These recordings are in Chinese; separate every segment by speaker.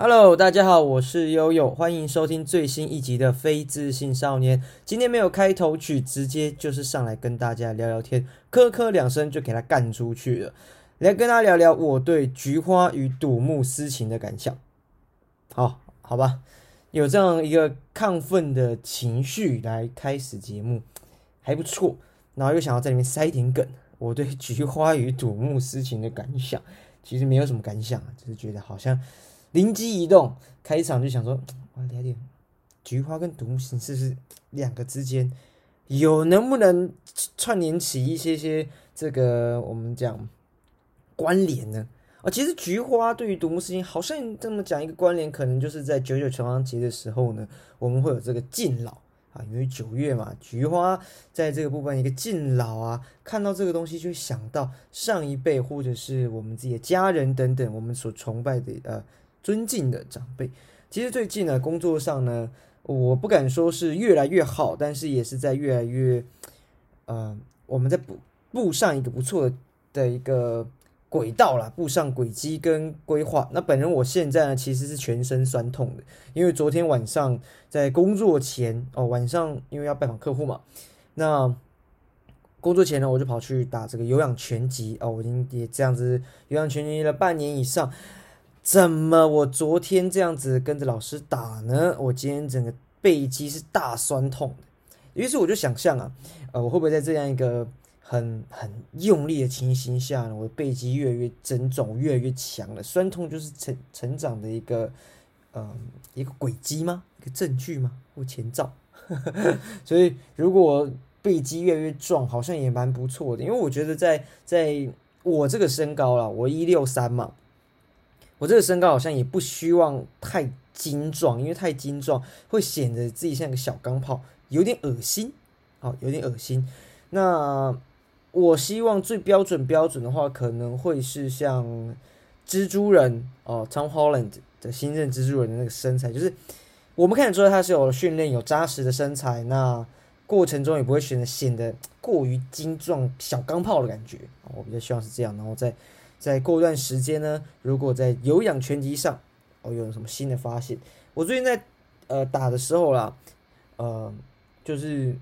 Speaker 1: Hello，大家好，我是悠悠，欢迎收听最新一集的《非自信少年》。今天没有开头曲，直接就是上来跟大家聊聊天，咳咳两声就给他干出去了。来跟大家聊聊我对菊花与赌木私情的感想。好，好吧，有这样一个亢奋的情绪来开始节目，还不错。然后又想要在里面塞一点梗，我对菊花与赌木私情的感想，其实没有什么感想，只是觉得好像灵机一动，开场就想说，我聊点菊花跟独木是不是两个之间有能不能串联起一些些这个我们讲关联呢？啊，其实菊花对于独木事情，好像这么讲一个关联，可能就是在九九重阳节的时候呢，我们会有这个敬老啊，因为九月嘛，菊花在这个部分一个敬老啊，看到这个东西就想到上一辈或者是我们自己的家人等等，我们所崇拜的呃尊敬的长辈。其实最近呢，工作上呢，我不敢说是越来越好，但是也是在越来越呃，我们在步步上一个不错的一个。轨道啦，步上轨迹跟规划。那本人我现在呢，其实是全身酸痛的，因为昨天晚上在工作前哦，晚上因为要拜访客户嘛，那工作前呢，我就跑去打这个有氧拳击哦，我已经也这样子有氧拳击了半年以上，怎么我昨天这样子跟着老师打呢？我今天整个背肌是大酸痛的，于是我就想象啊，呃，我会不会在这样一个。很很用力的情形下呢，我的背肌越来越增重，越来越强了。酸痛就是成成长的一个，嗯，一个轨迹吗？一个证据吗？或前兆？所以如果背肌越来越壮，好像也蛮不错的。因为我觉得在在我这个身高了，我一六三嘛，我这个身高好像也不希望太精壮，因为太精壮会显得自己像个小钢炮，有点恶心，好，有点恶心。那我希望最标准标准的话，可能会是像蜘蛛人哦，Tom Holland 的新任蜘蛛人的那个身材，就是我们看得出来他是有训练、有扎实的身材，那过程中也不会显得显得过于精壮、小钢炮的感觉。我比较希望是这样，然后再在过段时间呢，如果在有氧拳击上哦有什么新的发现，我最近在呃打的时候啦，呃就是。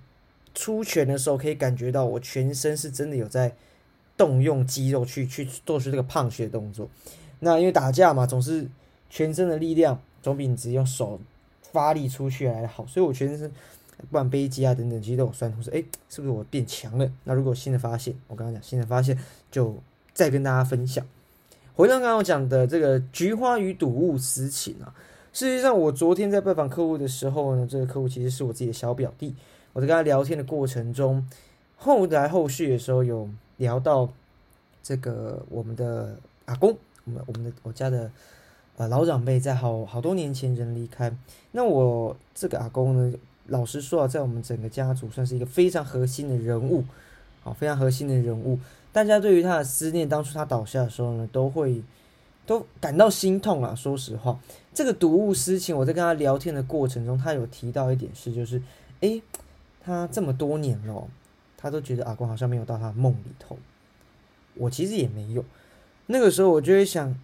Speaker 1: 出拳的时候可以感觉到我全身是真的有在动用肌肉去去做出这个胖血动作。那因为打架嘛，总是全身的力量总比你直接用手发力出去来的好，所以我全身不管背肌啊等等肌肉酸痛，说哎是不是我变强了？那如果新的发现，我刚刚讲新的发现就再跟大家分享。回到刚刚讲的这个菊花与睹物思情啊，事实上我昨天在拜访客户的时候呢，这个客户其实是我自己的小表弟。我在跟他聊天的过程中，后来后续的时候有聊到这个我们的阿公，我们我们的我家的呃老长辈在好好多年前人离开，那我这个阿公呢，老实说啊，在我们整个家族算是一个非常核心的人物，好，非常核心的人物，大家对于他的思念，当初他倒下的时候呢，都会都感到心痛啊。说实话，这个睹物思情，我在跟他聊天的过程中，他有提到一点事，就是诶。他这么多年了，他都觉得阿公好像没有到他的梦里头。我其实也没有。那个时候，我就会想，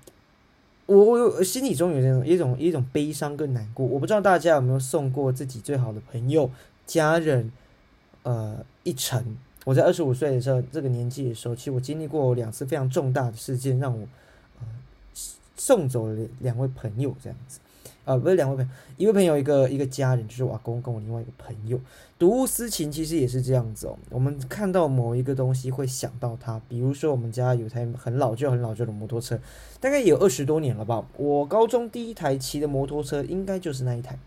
Speaker 1: 我我心里中有那种一种一种悲伤跟难过。我不知道大家有没有送过自己最好的朋友、家人，呃，一程。我在二十五岁的时候，这个年纪的时候，其实我经历过两次非常重大的事件，让我呃送走了两位朋友，这样子。啊，不是两位朋友，一位朋友，一个一个家人，就是我阿公跟我另外一个朋友。睹物思情其实也是这样子哦。我们看到某一个东西会想到他，比如说我们家有台很老旧、很老旧的摩托车，大概有二十多年了吧。我高中第一台骑的摩托车应该就是那一台。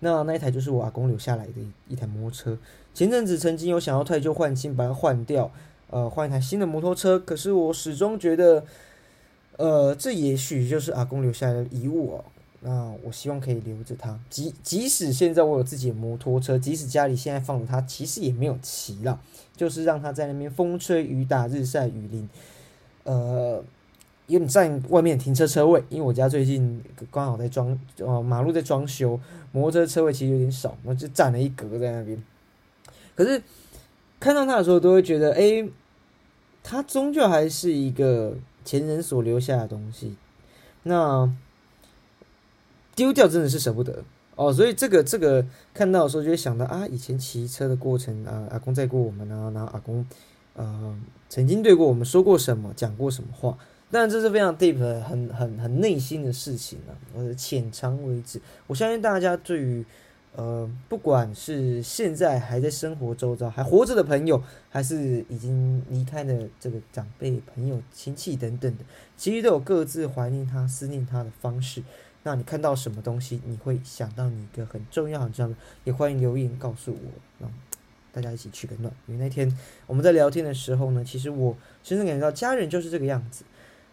Speaker 1: 那那一台就是我阿公留下来的一台摩托车。前阵子曾经有想要退旧换新，把它换掉，呃，换一台新的摩托车。可是我始终觉得，呃，这也许就是阿公留下来的遗物哦。那我希望可以留着它，即即使现在我有自己的摩托车，即使家里现在放着它，其实也没有骑了，就是让它在那边风吹雨打日晒雨淋，呃，有点占外面停车车位，因为我家最近刚好在装，呃，马路在装修，摩托车车位其实有点少，我就占了一格在那边。可是看到它的时候，都会觉得，哎，它终究还是一个前人所留下的东西，那。丢掉真的是舍不得哦。所以这个这个看到的时候就会想到啊，以前骑车的过程啊，阿公载过我们啊，然后阿公呃曾经对过我们说过什么，讲过什么话。但这是非常 deep 的、很很很内心的事情啊，我的浅尝为止。我相信大家对于呃，不管是现在还在生活周遭还活着的朋友，还是已经离开的这个长辈、朋友、亲戚等等的，其实都有各自怀念他、思念他的方式。那你看到什么东西，你会想到你一个很重要、很重要的，也欢迎留言告诉我，让大家一起取个暖。因为那天我们在聊天的时候呢，其实我深深感觉到家人就是这个样子。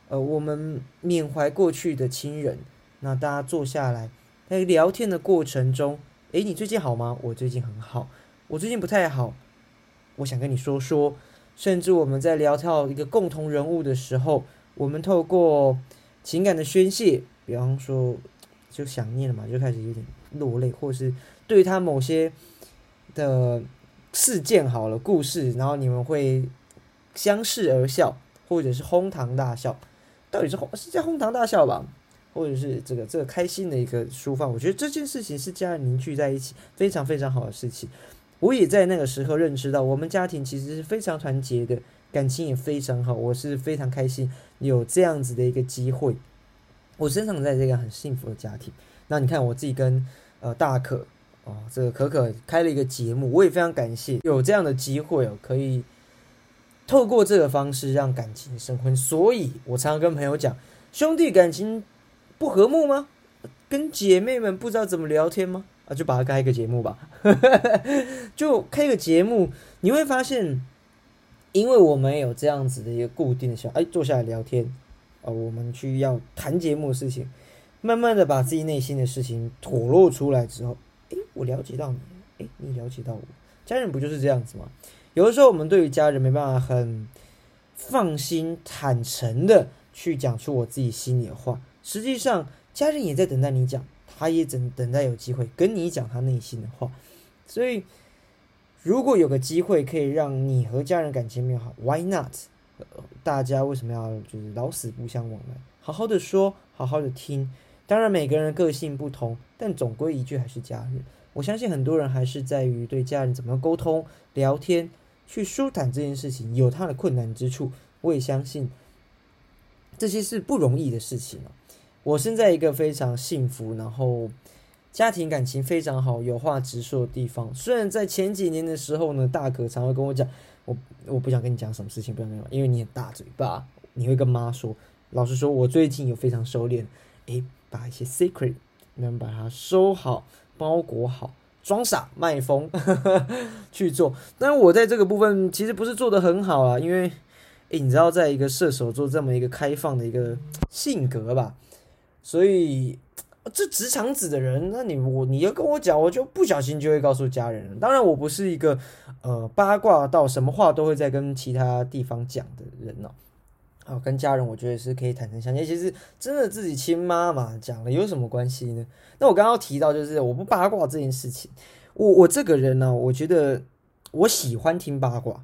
Speaker 1: 呃，我们缅怀过去的亲人，那大家坐下来在聊天的过程中。诶，你最近好吗？我最近很好。我最近不太好，我想跟你说说。甚至我们在聊到一个共同人物的时候，我们透过情感的宣泄，比方说就想念了嘛，就开始有点落泪，或是对他某些的事件好了故事，然后你们会相视而笑，或者是哄堂大笑。到底是哄是在哄堂大笑吧？或者是这个这个开心的一个抒发，我觉得这件事情是家人凝聚在一起非常非常好的事情。我也在那个时候认识到，我们家庭其实是非常团结的，感情也非常好。我是非常开心有这样子的一个机会，我生长在这个很幸福的家庭。那你看我自己跟呃大可哦，这个可可开了一个节目，我也非常感谢有这样的机会哦，可以透过这个方式让感情升温。所以我常常跟朋友讲，兄弟感情。不和睦吗？跟姐妹们不知道怎么聊天吗？啊，就把它开一个节目吧，就开个节目，你会发现，因为我们有这样子的一个固定的小，哎，坐下来聊天，啊，我们去要谈节目的事情，慢慢的把自己内心的事情吐露出来之后，哎，我了解到你，哎，你了解到我，家人不就是这样子吗？有的时候我们对于家人没办法很放心、坦诚的去讲出我自己心里的话。实际上，家人也在等待你讲，他也等等待有机会跟你讲他内心的话。所以，如果有个机会可以让你和家人感情变好，Why not？呃大家为什么要就是老死不相往来？好好的说，好好的听。当然，每个人个性不同，但总归一句还是家人。我相信很多人还是在于对家人怎么沟通、聊天、去舒坦这件事情有它的困难之处。我也相信这些是不容易的事情我生在一个非常幸福，然后家庭感情非常好、有话直说的地方。虽然在前几年的时候呢，大哥常会跟我讲，我我不想跟你讲什么事情，不要那样，因为你很大嘴巴。你会跟妈说，老实说，我最近有非常收敛，诶，把一些 secret 能把它收好、包裹好，装傻卖疯 去做。但我在这个部分其实不是做的很好啊，因为，你知道，在一个射手座这么一个开放的一个性格吧。所以，这直肠子的人，那你我你要跟我讲，我就不小心就会告诉家人了。当然，我不是一个呃八卦到什么话都会在跟其他地方讲的人哦。好，跟家人我觉得是可以坦诚相见。其实真的自己亲妈妈讲了有什么关系呢？那我刚刚提到就是我不八卦这件事情。我我这个人呢，我觉得我喜欢听八卦。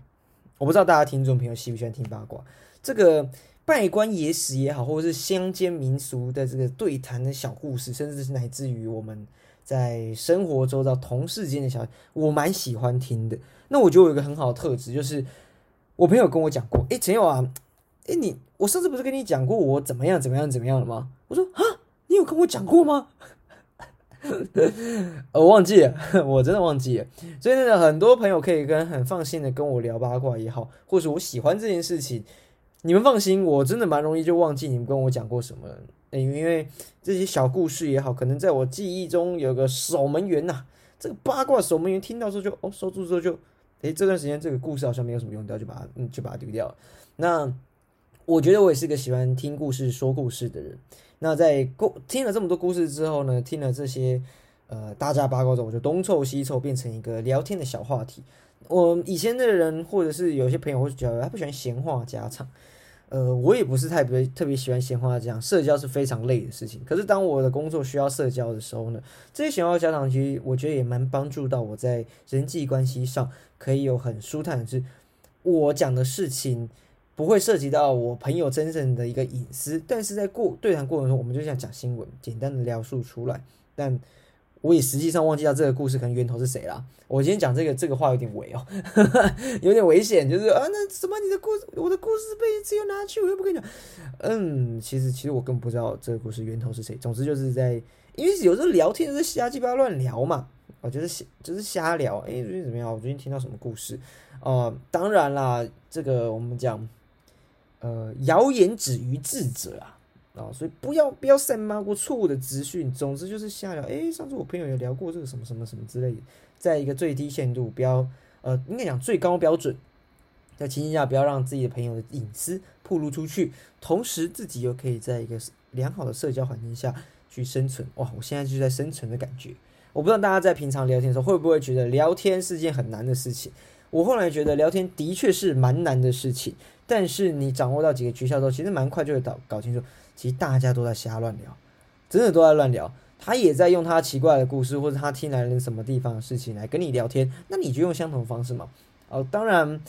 Speaker 1: 我不知道大家听众朋友喜不喜欢听八卦。这个。拜官野史也好，或者是乡间民俗的这个对谈的小故事，甚至是乃至于我们在生活周遭同事间的小，我蛮喜欢听的。那我觉得我有一个很好的特质，就是我朋友跟我讲过，哎，陈友啊，哎，你我上次不是跟你讲过我怎么样怎么样怎么样了吗？我说啊，你有跟我讲过吗？我 忘记了，我真的忘记了。所以呢，很多朋友可以跟很放心的跟我聊八卦也好，或者我喜欢这件事情。你们放心，我真的蛮容易就忘记你们跟我讲过什么，因为这些小故事也好，可能在我记忆中有个守门员呐。这个八卦守门员听到之后就哦收住之后就，诶，这段时间这个故事好像没有什么用，掉就把它嗯就把它丢掉了。那我觉得我也是个喜欢听故事、说故事的人。那在故听了这么多故事之后呢，听了这些呃大家八卦之后，我就东凑西凑，变成一个聊天的小话题。我以前的人，或者是有些朋友会觉得他不喜欢闲话家常，呃，我也不是太别特别喜欢闲话家常，社交是非常累的事情。可是当我的工作需要社交的时候呢，这些闲话家常其实我觉得也蛮帮助到我在人际关系上可以有很舒坦的是，我讲的事情不会涉及到我朋友真正的一个隐私，但是在过对谈过程中，我们就想讲新闻，简单的描述出来。但我也实际上忘记掉这个故事可能源头是谁啦。我今天讲这个这个话有点违哦，有点危险，就是啊，那什么你的故事，我的故事被只有拿去，我又不跟你讲。嗯，其实其实我根本不知道这个故事源头是谁。总之就是在，因为有时候聊天就是瞎鸡巴乱聊嘛，我觉得瞎就是瞎聊。哎，最近怎么样？我最近听到什么故事？哦，当然啦，这个我们讲，呃，谣言止于智者啊。啊，所以不要不要散发过错误的资讯。总之就是瞎聊。诶，上次我朋友有聊过这个什么什么什么之类的，在一个最低限度，不要呃，应该讲最高标准，在情形下不要让自己的朋友的隐私暴露出去，同时自己又可以在一个良好的社交环境下去生存。哇，我现在就在生存的感觉。我不知道大家在平常聊天的时候会不会觉得聊天是件很难的事情。我后来觉得聊天的确是蛮难的事情，但是你掌握到几个诀窍之后，其实蛮快就会搞搞清楚。其实大家都在瞎乱聊，真的都在乱聊。他也在用他奇怪的故事，或者他听来人什么地方的事情来跟你聊天。那你就用相同方式嘛。哦，当然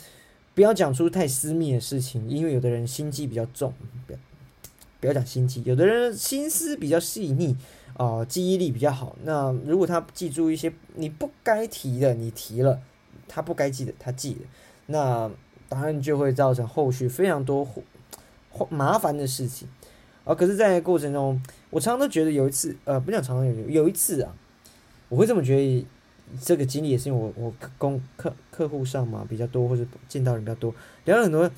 Speaker 1: 不要讲出太私密的事情，因为有的人心机比较重。不要不要讲心机，有的人心思比较细腻啊，记忆力比较好。那如果他记住一些你不该提的，你提了；他不该记的，他记得，那当然就会造成后续非常多麻烦的事情。啊，可是，在过程中，我常常都觉得有一次，呃，不讲常常有有一次啊，我会这么觉得，这个经历也是因为我我公客客户上嘛比较多，或者见到人比较多，聊了很多，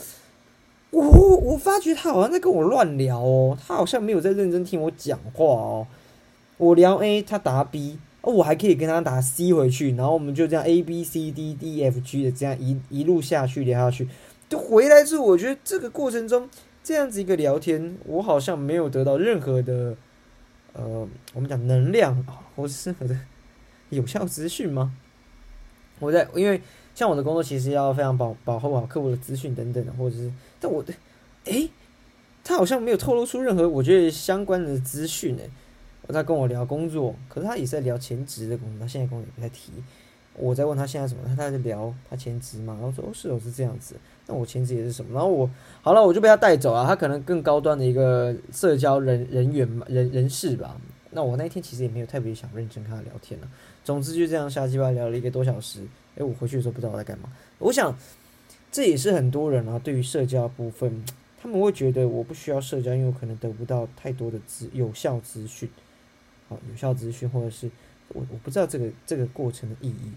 Speaker 1: 我我发觉他好像在跟我乱聊哦，他好像没有在认真听我讲话哦，我聊 A，他答 B，哦，我还可以跟他打 C 回去，然后我们就这样 A B C D D F G 的这样一一路下去聊下去，就回来之后，我觉得这个过程中。这样子一个聊天，我好像没有得到任何的，呃，我们讲能量啊，或是任何的有效资讯吗？我在，因为像我的工作其实要非常保保护好客户的资讯等等的，或者是，但我的，诶，他好像没有透露出任何我觉得相关的资讯诶。我在跟我聊工作，可是他也是在聊前职的工作，他现在工作也不太提。我在问他现在什么，他他在聊他前职嘛，然后说哦是哦是这样子。那我前职也是什么？然后我好了，我就被他带走啊。他可能更高端的一个社交人人员嘛，人人士吧。那我那一天其实也没有特别想认真跟他聊天了。总之就这样瞎鸡巴聊了一个多小时。诶，我回去的时候不知道我在干嘛。我想这也是很多人啊，对于社交部分，他们会觉得我不需要社交，因为我可能得不到太多的资有效资讯。有效资讯，或者是我我不知道这个这个过程的意义。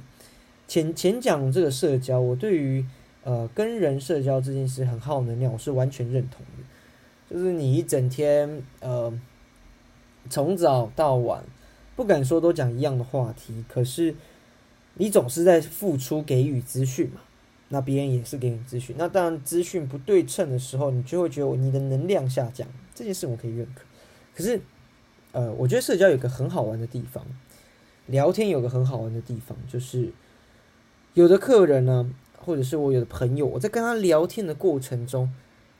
Speaker 1: 前前讲这个社交，我对于。呃，跟人社交这件事很耗能量，我是完全认同的。就是你一整天，呃，从早到晚，不敢说都讲一样的话题，可是你总是在付出给予资讯嘛，那别人也是给你资讯，那当然资讯不对称的时候，你就会觉得你的能量下降，这件事我可以认可。可是，呃，我觉得社交有个很好玩的地方，聊天有个很好玩的地方，就是有的客人呢。或者是我有的朋友，我在跟他聊天的过程中，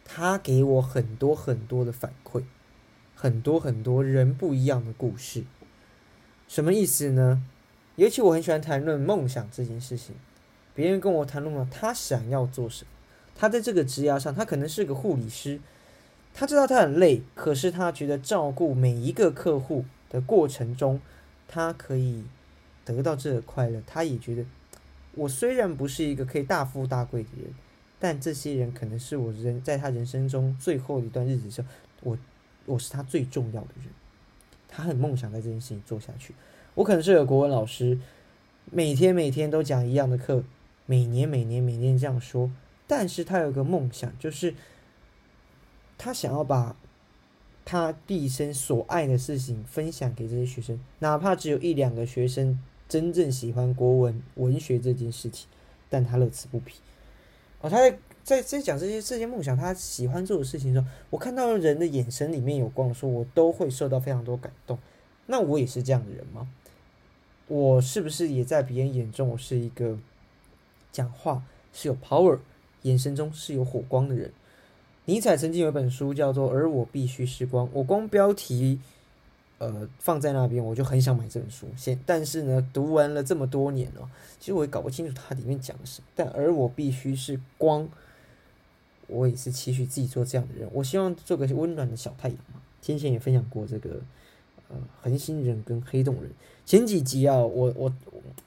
Speaker 1: 他给我很多很多的反馈，很多很多人不一样的故事。什么意思呢？尤其我很喜欢谈论梦想这件事情。别人跟我谈论了他想要做什么，他在这个职涯上，他可能是个护理师，他知道他很累，可是他觉得照顾每一个客户的过程中，他可以得到这个快乐，他也觉得。我虽然不是一个可以大富大贵的人，但这些人可能是我人在他人生中最后一段日子的时候，我我是他最重要的人。他很梦想在这件事情做下去。我可能是个国文老师，每天每天都讲一样的课，每年每年每年这样说，但是他有个梦想，就是他想要把他毕生所爱的事情分享给这些学生，哪怕只有一两个学生。真正喜欢国文文学这件事情，但他乐此不疲。哦，他在在在讲这些这些梦想，他喜欢做的事情的时候，我看到人的眼神里面有光，说我都会受到非常多感动。那我也是这样的人吗？我是不是也在别人眼中，我是一个讲话是有 power，眼神中是有火光的人？尼采曾经有一本书叫做《而我必须是光》，我光标题。呃，放在那边，我就很想买这本书。先，但是呢，读完了这么多年哦，其实我也搞不清楚它里面讲什么。但而我必须是光，我也是期许自己做这样的人。我希望做个温暖的小太阳嘛。先前也分享过这个呃恒星人跟黑洞人。前几集啊，我我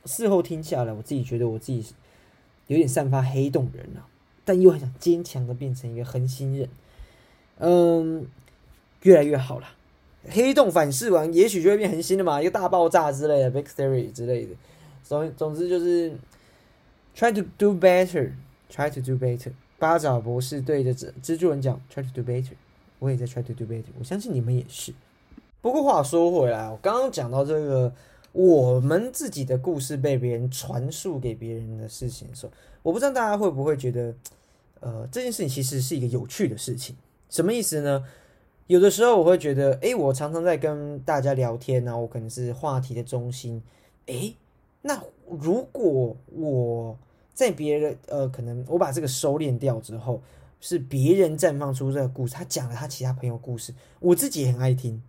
Speaker 1: 事后听下来，我自己觉得我自己有点散发黑洞人啊，但又很想坚强的变成一个恒星人。嗯，越来越好了。黑洞反噬完，也许就会变恒星了嘛，一个大爆炸之类的，Big Theory 之类的。总总之就是 try to do better，try to do better。八爪博士对着蜘蜘蛛人讲 try to do better，我也在 try to do better，我相信你们也是。不过话说回来，我刚刚讲到这个我们自己的故事被别人传述给别人的事情的时候，我不知道大家会不会觉得，呃，这件事情其实是一个有趣的事情。什么意思呢？有的时候我会觉得，诶，我常常在跟大家聊天呢，我可能是话题的中心。诶，那如果我在别人呃，可能我把这个收敛掉之后，是别人绽放出这个故事，他讲了他其他朋友故事，我自己也很爱听。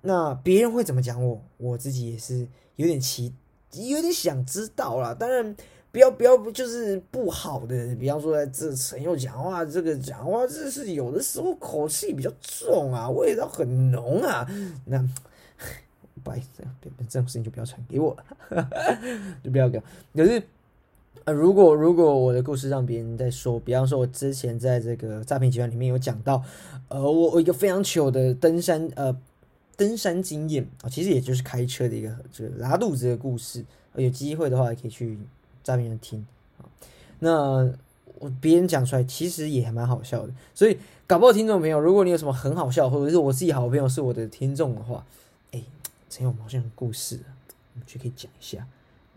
Speaker 1: 那别人会怎么讲我？我自己也是有点奇，有点想知道啦。当然。不要不要，就是不好的。比方说，在这陈佑讲话，这个讲话，这是有的时候口气比较重啊，味道很浓啊。那不好意思，别这种事情就不要传给我了，就不要给。可是，呃，如果如果我的故事让别人在说，比方说，我之前在这个诈骗集团里面有讲到，呃，我我一个非常糗的登山呃登山经验啊，其实也就是开车的一个这个拉肚子的故事。有机会的话，也可以去。诈骗人听啊，那我别人讲出来其实也还蛮好笑的，所以搞不好听众朋友，如果你有什么很好笑，或者是我自己好朋友是我的听众的话，哎，陈友好像有故事，我们去可以讲一下，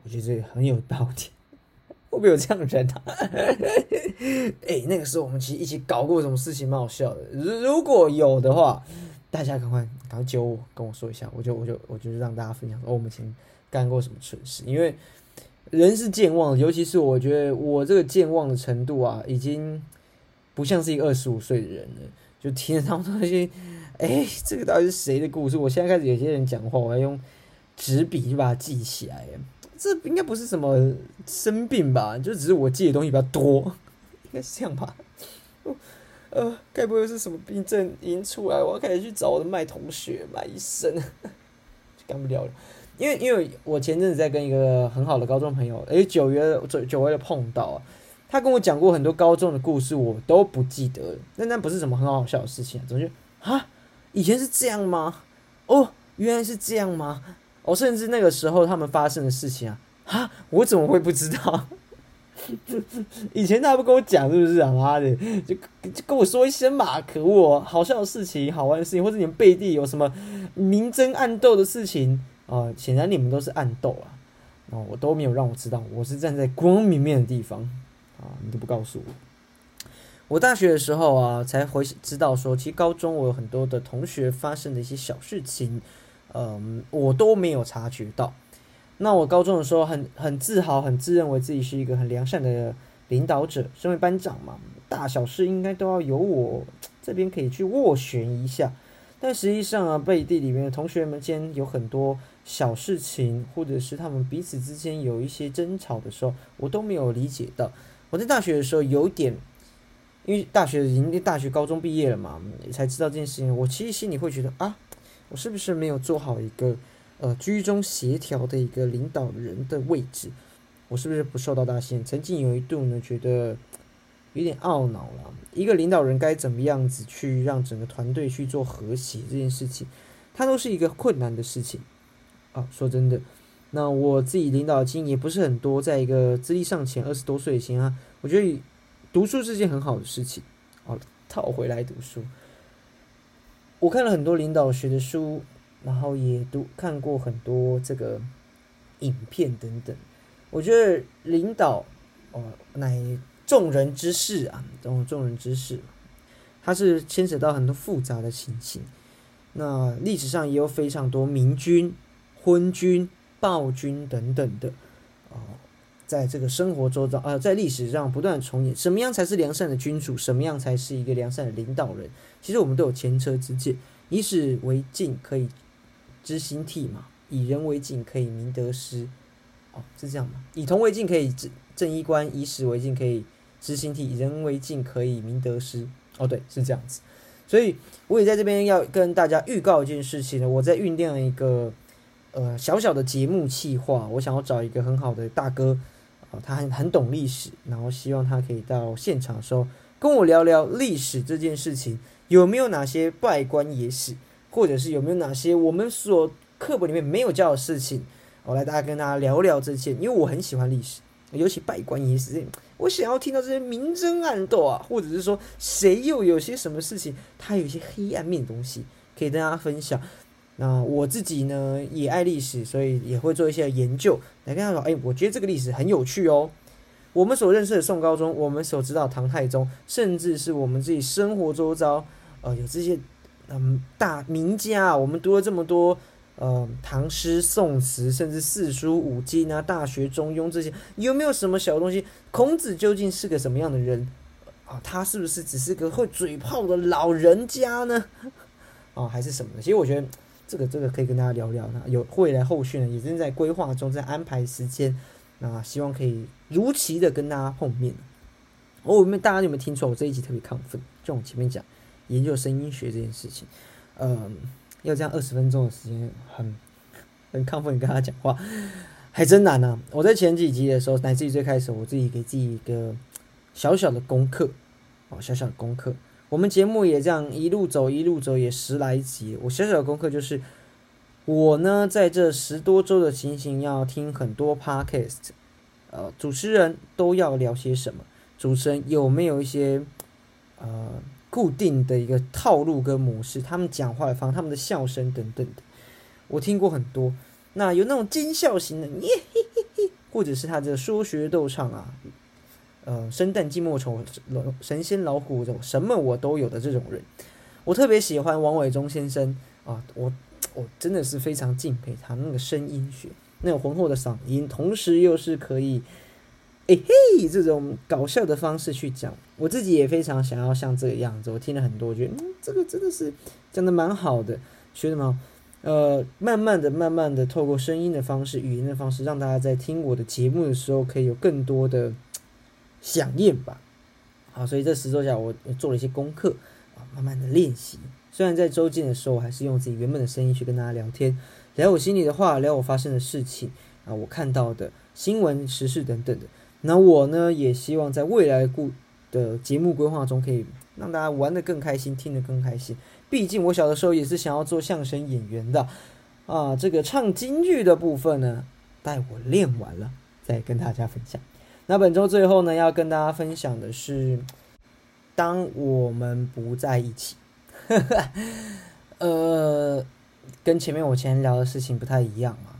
Speaker 1: 我觉得这个很有道理，会不会有这样的人啊？哎，那个时候我们其实一起搞过什么事情蛮好笑的，如果有的话，大家赶快赶快揪我跟我说一下，我就我就我就让大家分享说我们以前干过什么蠢事，因为。人是健忘，尤其是我觉得我这个健忘的程度啊，已经不像是一个二十五岁的人了。就听到那些，哎，这个到底是谁的故事？我现在开始有些人讲话，我要用纸笔就把它记起来。这应该不是什么生病吧？就只是我记的东西比较多，应该是这样吧？呃，该不会是什么病症已经出来？我要开始去找我的麦同学、麦医生，干不了了。因为因为我前阵子在跟一个很好的高中朋友，诶，九月久久违的碰到，他跟我讲过很多高中的故事，我都不记得了，那那不是什么很好笑的事情啊，总觉得啊，以前是这样吗？哦，原来是这样吗？哦，甚至那个时候他们发生的事情啊，啊，我怎么会不知道？以前他不跟我讲，是不是啊？妈的，就就跟我说一声嘛，可恶！好笑的事情、好玩的事情，或者你们背地有什么明争暗斗的事情。啊，显然你们都是暗斗啊！哦，我都没有让我知道，我是站在光明面的地方啊！你都不告诉我。我大学的时候啊，才回知道说，其实高中我有很多的同学发生的一些小事情，嗯，我都没有察觉到。那我高中的时候很很自豪，很自认为自己是一个很良善的领导者，身为班长嘛，大小事应该都要由我这边可以去斡旋一下。但实际上啊，背地里面的同学们间有很多。小事情，或者是他们彼此之间有一些争吵的时候，我都没有理解到。我在大学的时候有点，因为大学已经大学高中毕业了嘛，才知道这件事情。我其实心里会觉得啊，我是不是没有做好一个呃居中协调的一个领导人的位置？我是不是不受到大信任？曾经有一度呢，觉得有点懊恼了。一个领导人该怎么样子去让整个团队去做和谐这件事情，它都是一个困难的事情。啊，说真的，那我自己领导经验也不是很多，在一个资历尚浅、二十多岁前啊，我觉得读书是件很好的事情。哦，套回来读书，我看了很多领导学的书，然后也读看过很多这个影片等等。我觉得领导哦，乃众人之事啊，这种众人之事，它是牵扯到很多复杂的情形。那历史上也有非常多明君。昏君、暴君等等的，哦，在这个生活周遭，呃，在历史上不断重演。什么样才是良善的君主？什么样才是一个良善的领导人？其实我们都有前车之鉴。以史为镜，可以知兴替嘛；以人为镜，可以明得失。哦，是这样吗？以铜为镜，可以正正衣冠；以史为镜，可以知兴替，以人为镜，可以明得失。哦，对，是这样子。所以我也在这边要跟大家预告一件事情呢，我在酝酿一个呃小小的节目企划，我想要找一个很好的大哥啊，他很很懂历史，然后希望他可以到现场的时候跟我聊聊历史这件事情，有没有哪些拜官野史，或者是有没有哪些我们所课本里面没有教的事情，我来大家跟大家聊聊这些，因为我很喜欢历史，尤其拜官野史。我想要听到这些明争暗斗啊，或者是说谁又有些什么事情，他有一些黑暗面的东西可以跟大家分享。那我自己呢也爱历史，所以也会做一些研究来跟他说：哎，我觉得这个历史很有趣哦。我们所认识的宋高宗，我们所知道唐太宗，甚至是我们自己生活周遭，呃，有这些嗯大名家，我们读了这么多。呃，唐诗、宋词，甚至四书五经啊，《大学》《中庸》这些，有没有什么小东西？孔子究竟是个什么样的人啊？他是不是只是个会嘴炮的老人家呢？啊，还是什么的？其实我觉得这个这个可以跟大家聊聊。那有未来后续呢，也正在规划中，在安排时间。那希望可以如期的跟大家碰面。哦，我们大家有没有听出来？我这一集特别亢奋，就我前面讲研究声音学这件事情，嗯。要这样二十分钟的时间，很很亢奋跟他讲话，还真难呢。我在前几集的时候，乃至于最开始，我自己给自己一个小小的功课，哦，小小的功课。我们节目也这样一路走，一路走也十来集。我小小的功课就是，我呢在这十多周的情形，要听很多 podcast，呃，主持人都要聊些什么？主持人有没有一些呃？固定的一个套路跟模式，他们讲话的方，他们的笑声等等的，我听过很多。那有那种奸笑型的，耶嘿嘿嘿，或者是他的说学逗唱啊，呃，生旦净末丑，神仙老虎这种什么我都有的这种人，我特别喜欢王伟忠先生啊，我我真的是非常敬佩他那个声音学，那种浑厚的嗓音，同时又是可以。哎嘿，这种搞笑的方式去讲，我自己也非常想要像这个样子。我听了很多，觉得嗯，这个真的是讲的蛮好的。学什么？呃，慢慢的、慢慢的，透过声音的方式、语言的方式，让大家在听我的节目的时候，可以有更多的响应吧。好，所以这十周下，我做了一些功课啊，慢慢的练习。虽然在周间的时候，我还是用自己原本的声音去跟大家聊天，聊我心里的话，聊我发生的事情啊，我看到的新闻、时事等等的。那我呢，也希望在未来故的节目规划中，可以让大家玩得更开心，听得更开心。毕竟我小的时候也是想要做相声演员的啊。这个唱京剧的部分呢，待我练完了再跟大家分享。那本周最后呢，要跟大家分享的是，当我们不在一起，呃，跟前面我前聊的事情不太一样啊。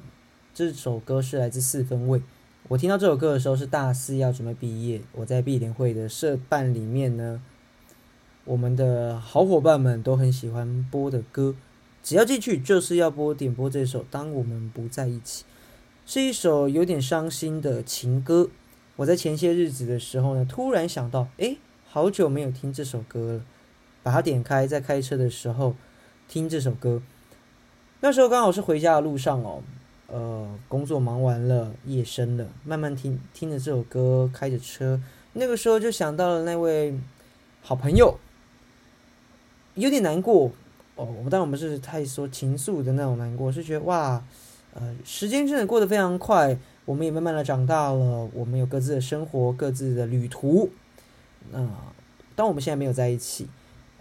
Speaker 1: 这首歌是来自四分位。我听到这首歌的时候是大四要准备毕业，我在毕联会的社办里面呢，我们的好伙伴们都很喜欢播的歌，只要进去就是要播点播这首《当我们不在一起》，是一首有点伤心的情歌。我在前些日子的时候呢，突然想到，诶，好久没有听这首歌了，把它点开，在开车的时候听这首歌，那时候刚好是回家的路上哦。呃，工作忙完了，夜深了，慢慢听听着这首歌，开着车，那个时候就想到了那位好朋友，有点难过哦。我们当然不是太说情愫的那种难过，是觉得哇，呃，时间真的过得非常快，我们也慢慢的长大了，我们有各自的生活，各自的旅途。那当我们现在没有在一起，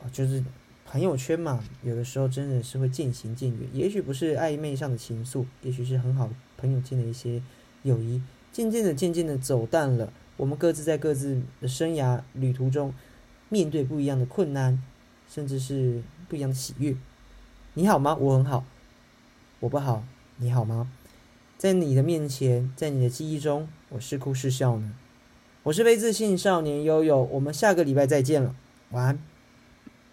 Speaker 1: 啊，就是。朋友圈嘛，有的时候真的是会渐行渐远。也许不是暧昧上的情愫，也许是很好朋友间的一些友谊，渐渐的、渐渐的走淡了。我们各自在各自的生涯旅途中，面对不一样的困难，甚至是不一样的喜悦。你好吗？我很好。我不好，你好吗？在你的面前，在你的记忆中，我是哭是笑呢？我是非自信少年悠悠。我们下个礼拜再见了，晚安。